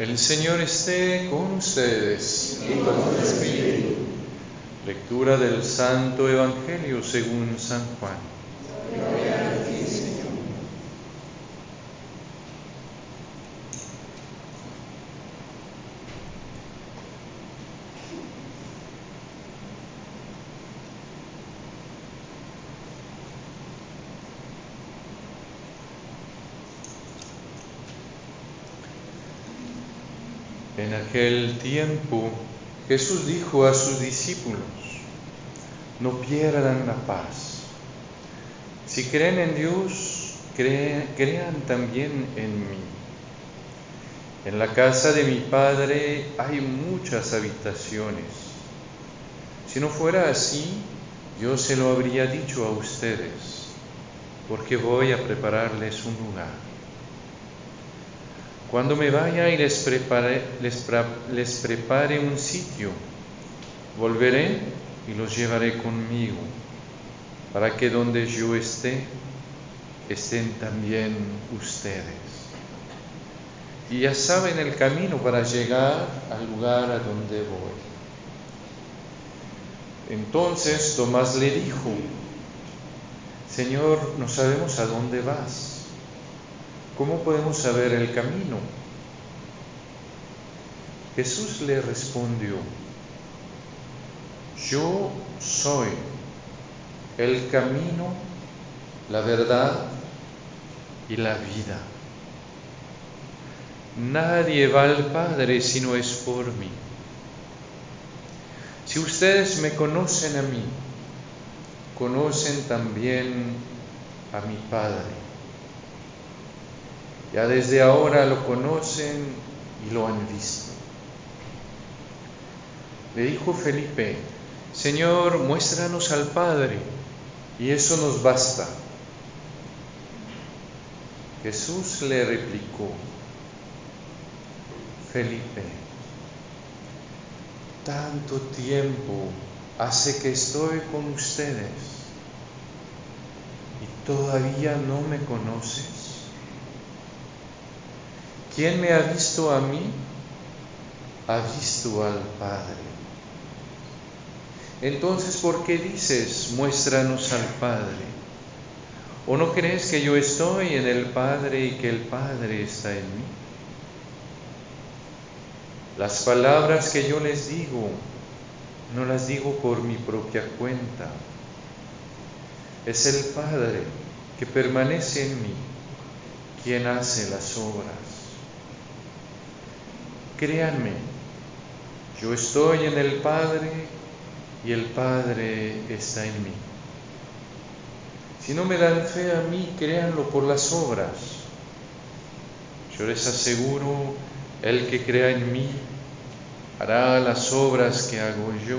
El Señor esté con ustedes. y con tu espíritu. Lectura del Santo Evangelio según San Juan. Aquel tiempo Jesús dijo a sus discípulos, no pierdan la paz. Si creen en Dios, cre- crean también en mí. En la casa de mi Padre hay muchas habitaciones. Si no fuera así, yo se lo habría dicho a ustedes, porque voy a prepararles un lugar. Cuando me vaya y les prepare, un sitio, volveré y los llevaré conmigo, para que donde yo esté, estén también ustedes. Y ya saben el camino para llegar al lugar a donde voy. Entonces Tomás le dijo, Señor, no sabemos a dónde vas. ¿Cómo podemos saber el camino? Jesús le respondió, yo soy el camino, la verdad y la vida. Nadie va al Padre si no es por mí. Si ustedes me conocen a mí, conocen también a mi Padre. Ya desde ahora lo conocen y lo han visto. Le dijo Felipe, Señor, muéstranos al Padre, y eso nos basta. Jesús le replicó, Felipe, tanto tiempo hace que estoy con ustedes y todavía no me conoces. ¿Quién me ha visto a mí? Ha visto al Padre. Entonces, ¿por qué dices, muéstranos al Padre? ¿O no crees que yo estoy en el Padre y que el Padre está en mí? Las palabras que yo les digo, no las digo por mi propia cuenta. Es el Padre que permanece en mí quien hace las obras. Créanme, yo estoy en el Padre y el Padre está en mí. Si no me dan fe a mí, créanlo por las obras. Yo les aseguro, el que crea en mí hará las obras que hago yo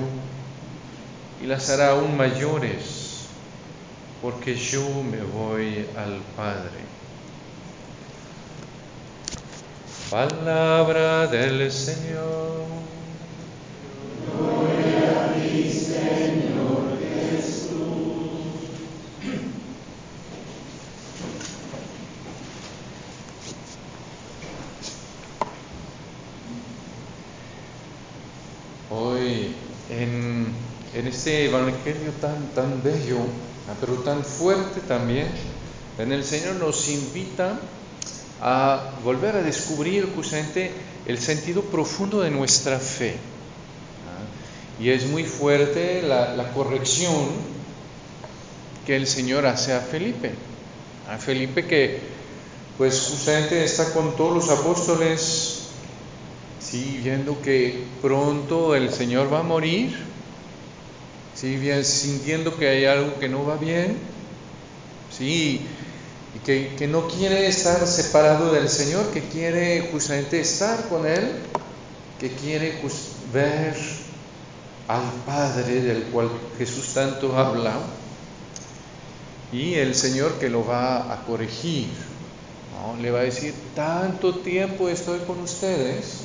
y las hará aún mayores, porque yo me voy al Padre. Palabra del Señor. Gloria a ti, Señor Jesús. Hoy en, en este Evangelio tan, tan bello, ah, pero tan fuerte también, en el Señor nos invita a volver a descubrir justamente el sentido profundo de nuestra fe. Y es muy fuerte la, corrección que el Señor hace a Felipe. A Felipe que pues justamente está con todos los apóstoles Sí, viendo que pronto el Señor va a morir, sí, sintiendo que hay algo que no va bien, sí, y que, no quiere estar separado del Señor, que quiere justamente estar con Él, que quiere ver al Padre del cual Jesús tanto habla, y el Señor que lo va a corregir, ¿no? le va a decir, tanto tiempo estoy con ustedes,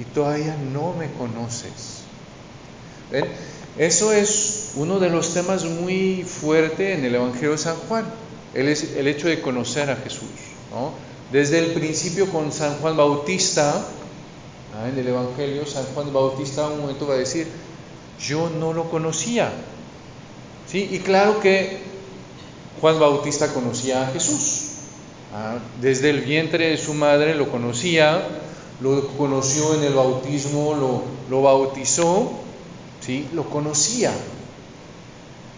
y todavía no me conoces. Eso es uno de los temas muy fuerte en el Evangelio de San Juan, el, hecho de conocer a Jesús. ¿no? desde el principio con San Juan Bautista, ah, en el Evangelio, San Juan Bautista un momento va a decir, yo no lo conocía. ¿Sí? Y claro que Juan Bautista conocía a Jesús. Ah, desde el vientre de su madre lo conocía, lo conoció en el bautismo, lo, lo bautizó, ¿sí? lo conocía.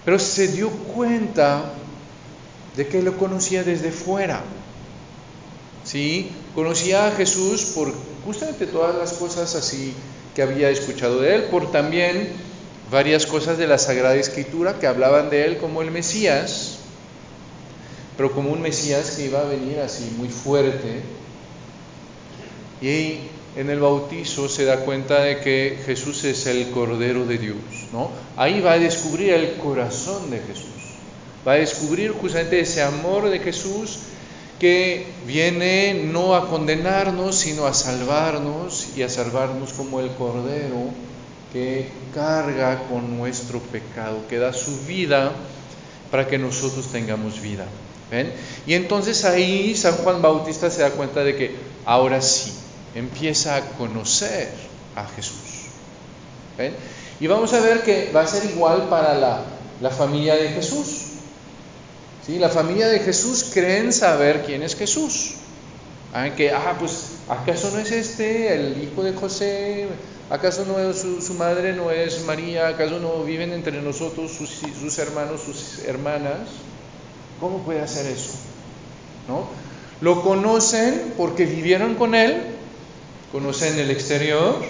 Pero se dio cuenta de que lo conocía desde fuera. ¿Sí? Conocía a Jesús por justamente todas las cosas así que había escuchado de él, por también varias cosas de la Sagrada Escritura que hablaban de él como el Mesías, pero como un Mesías que iba a venir así muy fuerte. Y en el bautizo se da cuenta de que Jesús es el Cordero de Dios, ¿no? Ahí va a descubrir el corazón de Jesús. Va a descubrir justamente ese amor de Jesús que viene no a condenarnos, sino a salvarnos y a salvarnos como el Cordero que carga con nuestro pecado, que da su vida para que nosotros tengamos vida. Y entonces ahí San Juan Bautista se da cuenta de que ahora sí, empieza a conocer a Jesús. Y vamos a ver que va a ser igual para la, la familia de Jesús. ¿Sí? La familia de Jesús creen saber quién es Jesús. Que, ah, pues, ¿acaso no es este el hijo de José? ¿Acaso no es su, madre no es María? ¿Acaso no viven entre nosotros sus, sus hermanos, sus hermanas? ¿Cómo puede hacer eso? ¿No? Lo conocen porque vivieron con él, conocen el exterior,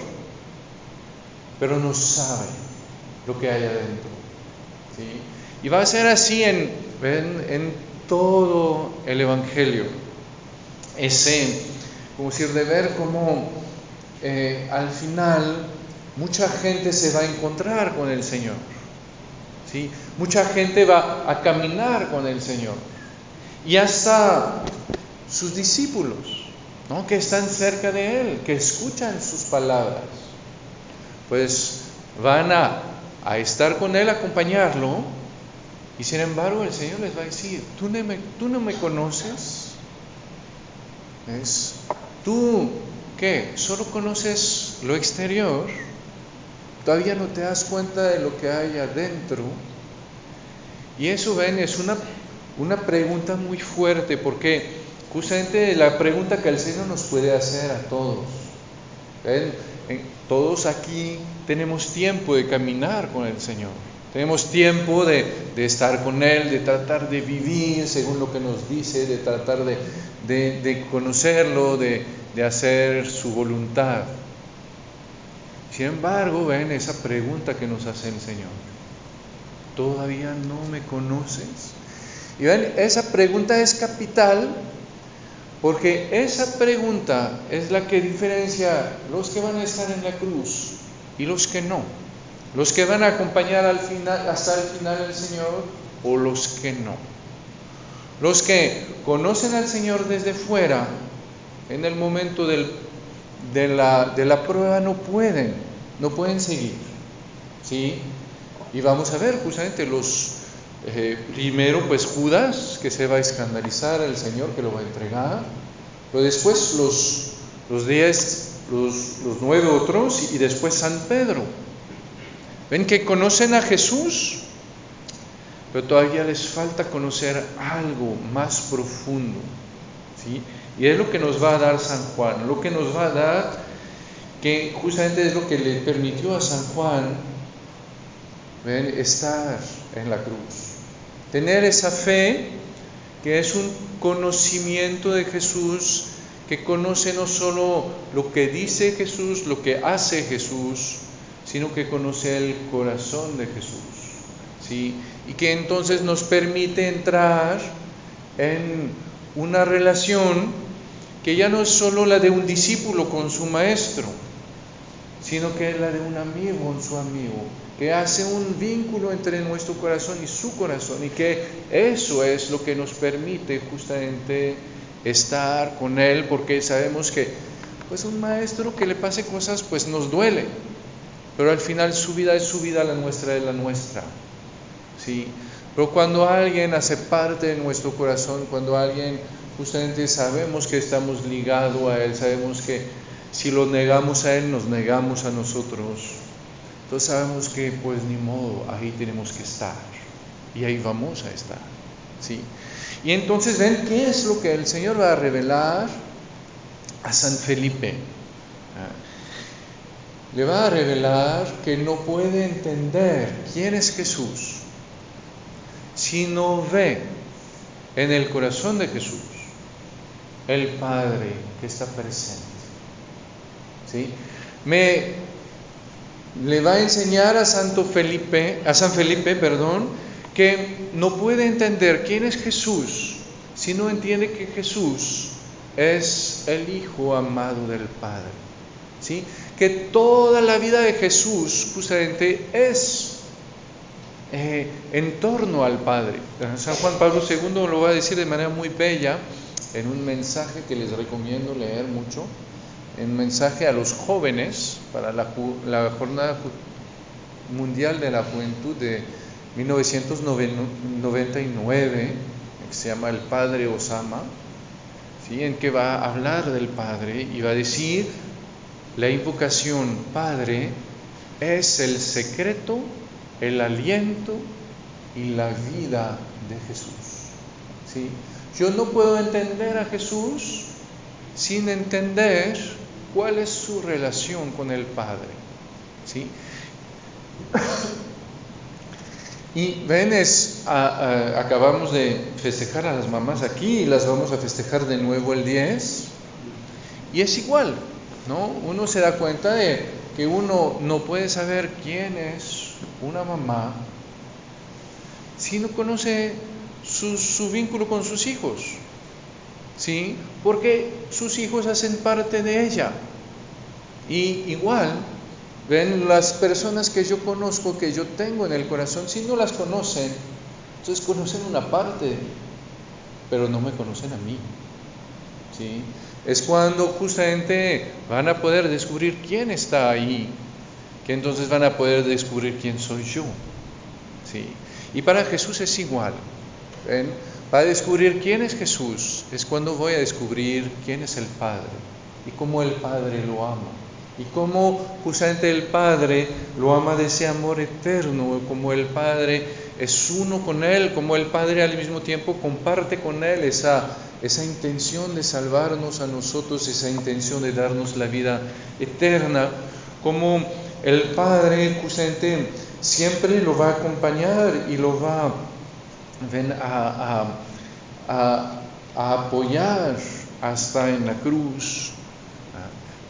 pero no saben lo que hay adentro. ¿sí? Y va a ser así en, en, todo el Evangelio. Ese, como decir, de ver cómo eh, al final mucha gente se va a encontrar con el Señor. ¿sí? Mucha gente va a caminar con el Señor. Y hasta sus discípulos, ¿no? que están cerca de Él, que escuchan sus palabras, pues van a, a estar con Él, acompañarlo, y sin embargo el Señor les va a decir, tú no me, tú no me conoces, ¿Es? tú, ¿qué? Solo conoces lo exterior, todavía no te das cuenta de lo que hay adentro. Y eso, ven, es una, una pregunta muy fuerte, porque justamente la pregunta que el Señor nos puede hacer a todos. ¿ven? Todos aquí tenemos tiempo de caminar con el Señor. Tenemos tiempo de, estar con Él, de tratar de vivir según lo que nos dice, de tratar de, conocerlo, de, hacer su voluntad. Sin embargo, ven esa pregunta que nos hace el Señor. ¿Todavía no me conoces? Y ven, esa pregunta es capital porque esa pregunta es la que diferencia los que van a estar en la cruz y los que no. Los que van a acompañar al final, hasta el final al Señor o los que no. Los que conocen al Señor desde fuera, en el momento de, la, prueba no pueden, no pueden seguir. ¿sí? Y vamos a ver justamente los, eh, primero pues Judas, que se va a escandalizar al Señor, que lo va a entregar, pero después los, los diez, los, los nueve otros y después San Pedro. Ven que conocen a Jesús, pero todavía les falta conocer algo más profundo. ¿sí? Y es lo que nos va a dar San Juan, lo que nos va a dar, que justamente es lo que le permitió a San Juan estar en la cruz. Tener esa fe que es un conocimiento de Jesús, que conoce no solo lo que dice Jesús, lo que hace Jesús, sino que conoce el corazón de Jesús. ¿sí? Y que entonces nos permite entrar en una relación que ya no es solo la de un discípulo con su maestro, sino que es la de un amigo con su amigo, que hace un vínculo entre nuestro corazón y su corazón, y que eso es lo que nos permite justamente estar con Él, porque sabemos que pues un maestro que le pase cosas pues nos duele, pero al final su vida es su vida, la nuestra es la nuestra. ¿sí? Pero cuando alguien hace parte de nuestro corazón, cuando alguien justamente sabemos que estamos ligados a Él, sabemos que si lo negamos a Él, nos negamos a nosotros. Entonces sabemos que pues ni modo, ahí tenemos que estar. Y ahí vamos a estar. ¿sí? Y entonces ven qué es lo que el Señor va a revelar a San Felipe. Le va a revelar que no puede entender quién es Jesús si no ve en el corazón de Jesús el Padre que está presente. ¿Sí? Me le va a enseñar a Santo Felipe, a San Felipe, perdón, que no puede entender quién es Jesús si no entiende que Jesús es el Hijo amado del Padre. ¿Sí? Que toda la vida de Jesús justamente es eh, en torno al Padre. San Juan Pablo II lo va a decir de manera muy bella en un mensaje que les recomiendo leer mucho, en un mensaje a los jóvenes para la, Jornada Mundial de la Juventud de 1999, que se llama El Padre Osama, ¿sí? en que va a hablar del Padre y va a decir, la invocación Padre es el secreto el aliento y la vida de Jesús. ¿sí? Yo no puedo entender a Jesús sin entender cuál es su relación con el Padre. ¿sí? Y ven, acabamos de festejar a las mamás aquí y las vamos a festejar de nuevo el 10. Y es igual, ¿no? Uno se da cuenta de que uno no puede saber quién es una mamá si no conoce su, vínculo con sus hijos? ¿Sí? Porque sus hijos hacen parte de ella. Y igual, ven las personas que yo conozco, que yo tengo en el corazón, si no las conocen, entonces conocen una parte, pero no me conocen a mí. ¿Sí? Es cuando justamente van a poder descubrir quién está ahí que entonces van a poder descubrir quién soy yo. ¿sí? Y para Jesús es igual. ¿ven? Para descubrir quién es Jesús es cuando voy a descubrir quién es el Padre y cómo el Padre lo ama. Y cómo justamente el Padre lo ama de ese amor eterno, como el Padre es uno con Él, como el Padre al mismo tiempo comparte con Él esa, esa intención de salvarnos a nosotros, esa intención de darnos la vida eterna, como el Padre justamente siempre lo va a acompañar y lo va a, apoyar hasta en la cruz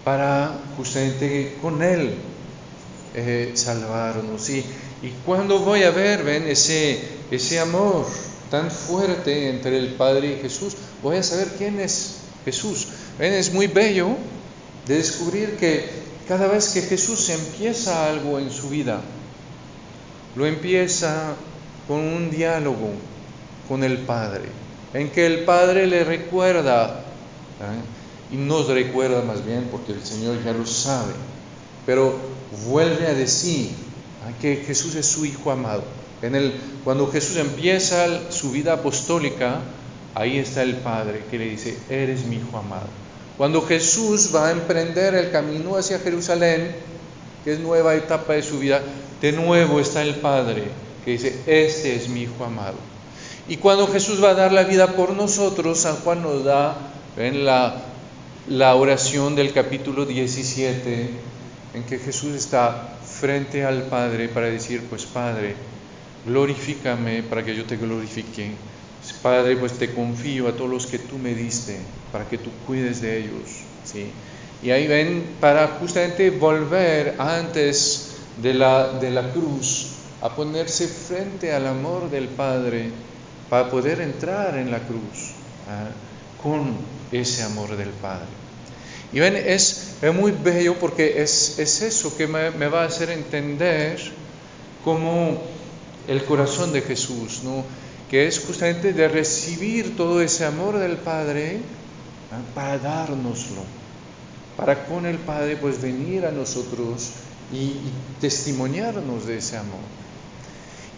para justamente con Él eh, salvarnos. Y, y cuando voy a ver, ven, ese, ese amor tan fuerte entre el Padre y Jesús, voy a saber quién es Jesús. Ven, es muy bello de descubrir que cada vez que Jesús empieza algo en su vida, lo empieza con un diálogo con el Padre, en que el Padre le recuerda, ¿eh? y nos recuerda más bien porque el Señor ya lo sabe, pero vuelve a decir que Jesús es su Hijo amado. Cuando Jesús empieza su vida apostólica, ahí está el Padre que le dice, eres mi Hijo amado. Cuando Jesús va a emprender el camino hacia Jerusalén, que es nueva etapa de su vida, de nuevo está el Padre que dice, este es mi Hijo amado. Y cuando Jesús va a dar la vida por nosotros, San Juan nos da en la oración del capítulo 17, en que Jesús está frente al Padre para decir, pues Padre, glorifícame para que yo te glorifique Padre, pues te confío a todos los que tú me diste para que tú cuides de ellos. ¿sí? Y ahí ven para justamente volver antes de la, de la cruz a ponerse frente al amor del Padre para poder entrar en la cruz ¿ah? con ese amor del Padre. Y ven, es, es muy bello porque es, es eso que me, va a hacer entender como el corazón de Jesús, ¿no? que es justamente de recibir todo ese amor del Padre para dárnoslo, para con el Padre pues venir a nosotros y, testimoniarnos de ese amor.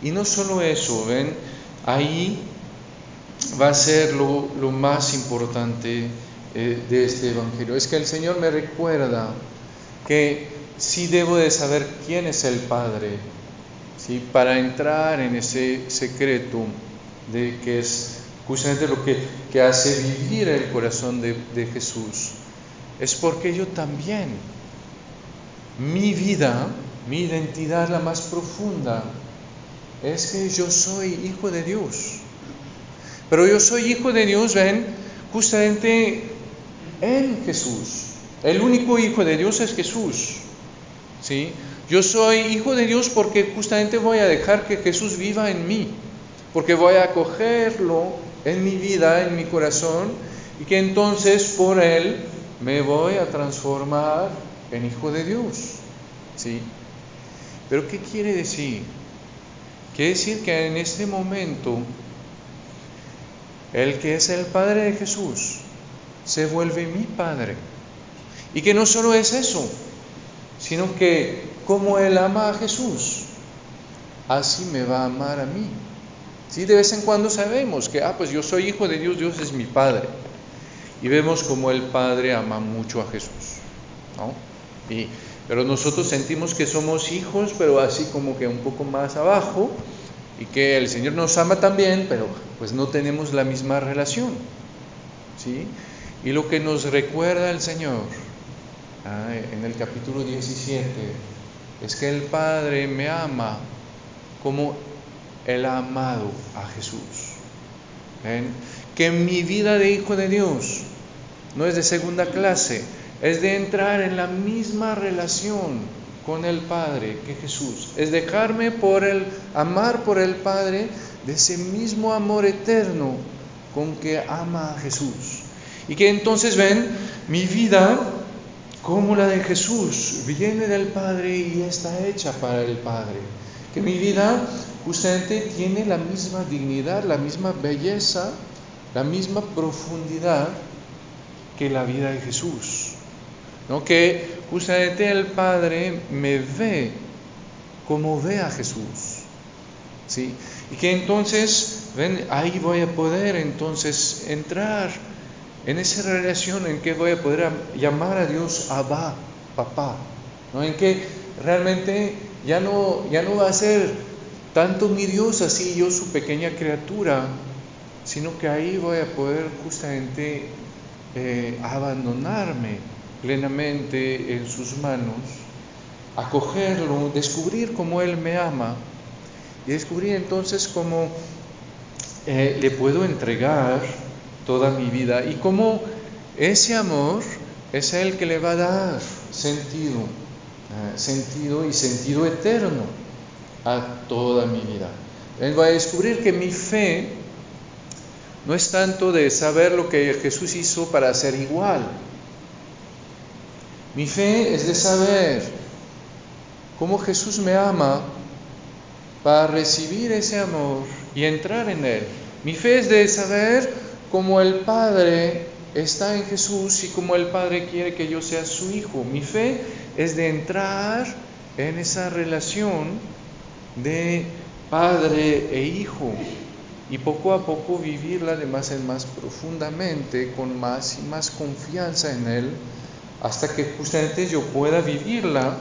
Y no solo eso, ven, ahí va a ser lo, más importante eh, de este Evangelio. Es que el Señor me recuerda que sí debo de saber quién es el Padre, ¿sí? para entrar en ese secreto de que es justamente lo que, que hace vivir el corazón de, de Jesús. Es porque yo también, mi vida, mi identidad la más profunda, es que yo soy hijo de Dios. Pero yo soy hijo de Dios, ven, justamente en Jesús. El único hijo de Dios es Jesús. ¿Sí? Yo soy hijo de Dios porque justamente voy a dejar que Jesús viva en mí, porque voy a acogerlo en mi vida, en mi corazón, y que entonces por Él me voy a transformar en hijo de Dios. ¿Sí? Pero ¿qué quiere decir? Quiere decir que en este momento el que es el Padre de Jesús se vuelve mi Padre. Y que no solo es eso, sino que como Él ama a Jesús, así me va a amar a mí. Sí, de vez en cuando sabemos que, ah, pues yo soy hijo de Dios, Dios es mi Padre. Y vemos como el Padre ama mucho a Jesús. ¿no? Y, pero nosotros sentimos que somos hijos, pero así como que un poco más abajo, y que el Señor nos ama también, pero pues no tenemos la misma relación. ¿sí? Y lo que nos recuerda el Señor ah, en el capítulo 17 es que el Padre me ama como Él ha amado a Jesús. Que mi vida de hijo de Dios no es de segunda clase, es de entrar en la misma relación con el Padre que Jesús. Es dejarme por el amar por el Padre de ese mismo amor eterno con que ama a Jesús. Y que entonces ven, mi vida como la de Jesús viene del Padre y está hecha para el Padre. Que mi vida justamente tiene la misma dignidad, la misma belleza, la misma profundidad que la vida de Jesús. ¿No? Que justamente el Padre me ve como ve a Jesús. ¿sí? Y que entonces, ven, ahí voy a poder entonces entrar en esa relación en que voy a poder llamar a Dios Abba, papá, ¿no? en que realmente ya no, ya no va a ser tanto mi Dios así yo su pequeña criatura, sino que ahí voy a poder justamente eh, abandonarme plenamente en sus manos, acogerlo, descubrir cómo Él me ama y descubrir entonces cómo eh, le puedo entregar toda mi vida y cómo ese amor es el que le va a dar sentido, eh, sentido y sentido eterno a toda mi vida. Vengo a descubrir que mi fe no es tanto de saber lo que Jesús hizo para ser igual, mi fe es de saber cómo Jesús me ama para recibir ese amor y entrar en él. Mi fe es de saber cómo el Padre está en Jesús y cómo el Padre quiere que yo sea su hijo. Mi fe es de entrar en esa relación de padre e hijo y poco a poco vivirla de más en más profundamente, con más y más confianza en Él hasta que justamente yo pueda vivirla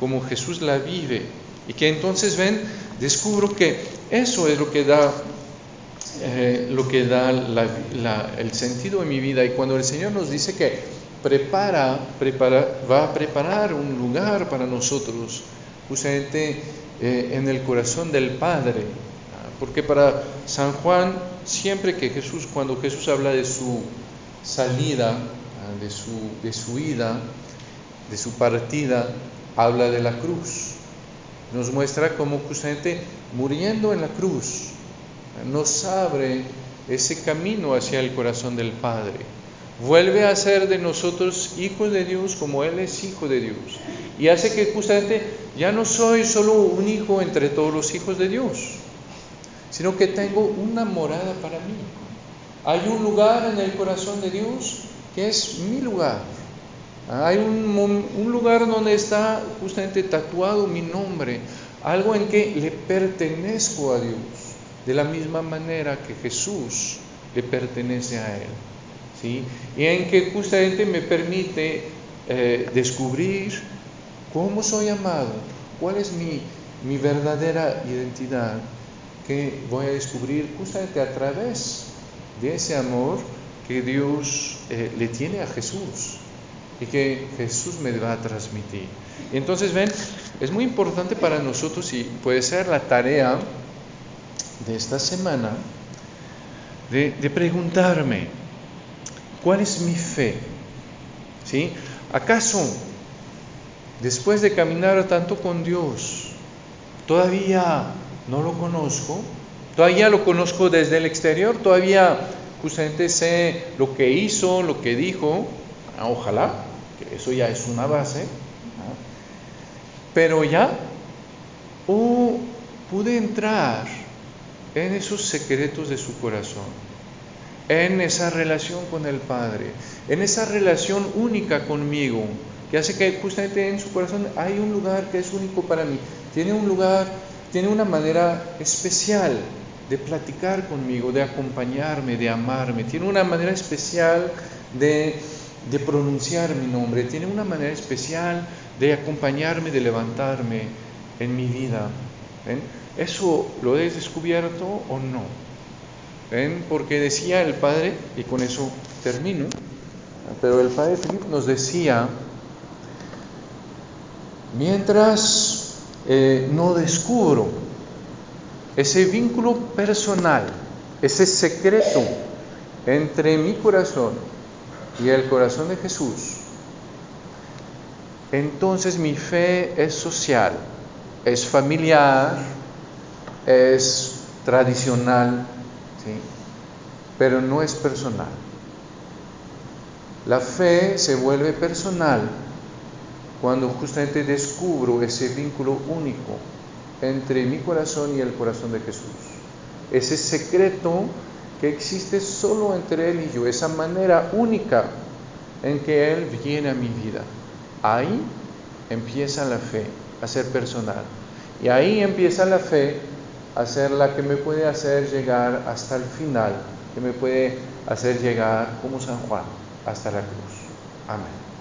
como Jesús la vive. Y que entonces ven, descubro que eso es lo que da, eh, lo que da el sentido de mi vida. Y cuando el Señor nos dice que prepara, prepara, va a preparar un lugar para nosotros, justamente eh, en el corazón del Padre. Porque para San Juan, siempre que Jesús, cuando Jesús habla de su salida, de su, de su ida, de su partida, habla de la cruz. Nos muestra cómo justamente muriendo en la cruz nos abre ese camino hacia el corazón del Padre. Vuelve a ser de nosotros hijos de Dios como Él es hijo de Dios. Y hace que justamente ya no soy solo un hijo entre todos los hijos de Dios, sino que tengo una morada para mí. Hay un lugar en el corazón de Dios que es mi lugar. Hay un, un, lugar donde está justamente tatuado mi nombre, algo en que le pertenezco a Dios. De la misma manera que Jesús le pertenece a Él. ¿sí? Y en que justamente me permite eh, descubrir cómo soy amado, cuál es mi, mi verdadera identidad, que voy a descubrir justamente a través de ese amor que Dios eh, le tiene a Jesús y que Jesús me va a transmitir. Entonces, ven, es muy importante para nosotros y puede ser la tarea de esta semana de, preguntarme, ¿cuál es mi fe? ¿Sí? ¿Acaso, después de caminar tanto con Dios, todavía no lo conozco? ¿Todavía lo conozco desde el exterior? ¿Todavía justamente sé lo que hizo, lo que dijo? Ah, ojalá, que eso ya es una base. Pero ya, o pude entrar en esos secretos de su corazón, en esa relación con el Padre, en esa relación única conmigo, que hace que justamente en su corazón hay un lugar que es único para mí. Tiene un lugar, tiene una manera especial de platicar conmigo, de acompañarme, de amarme. Tiene una manera especial de, de pronunciar mi nombre. Tiene una manera especial de acompañarme, de levantarme en mi vida. ¿Eso lo he descubierto o no? ¿Ven? Porque decía el Padre, y con eso termino, pero el Padre Filipe nos decía, mientras eh, no descubro ese vínculo personal, ese secreto entre mi corazón y el corazón de Jesús, entonces mi fe es social, es familiar, es tradicional, pero no es personal. La fe se vuelve personal cuando justamente descubro ese vínculo único entre mi corazón y el corazón de Jesús. Ese secreto que existe solo entre Él y yo, esa manera única en que Él viene a mi vida. Ahí empieza la fe a ser personal. Y ahí empieza la fe a ser la que me puede hacer llegar hasta el final, que me puede hacer llegar como San Juan hasta la cruz. Amén.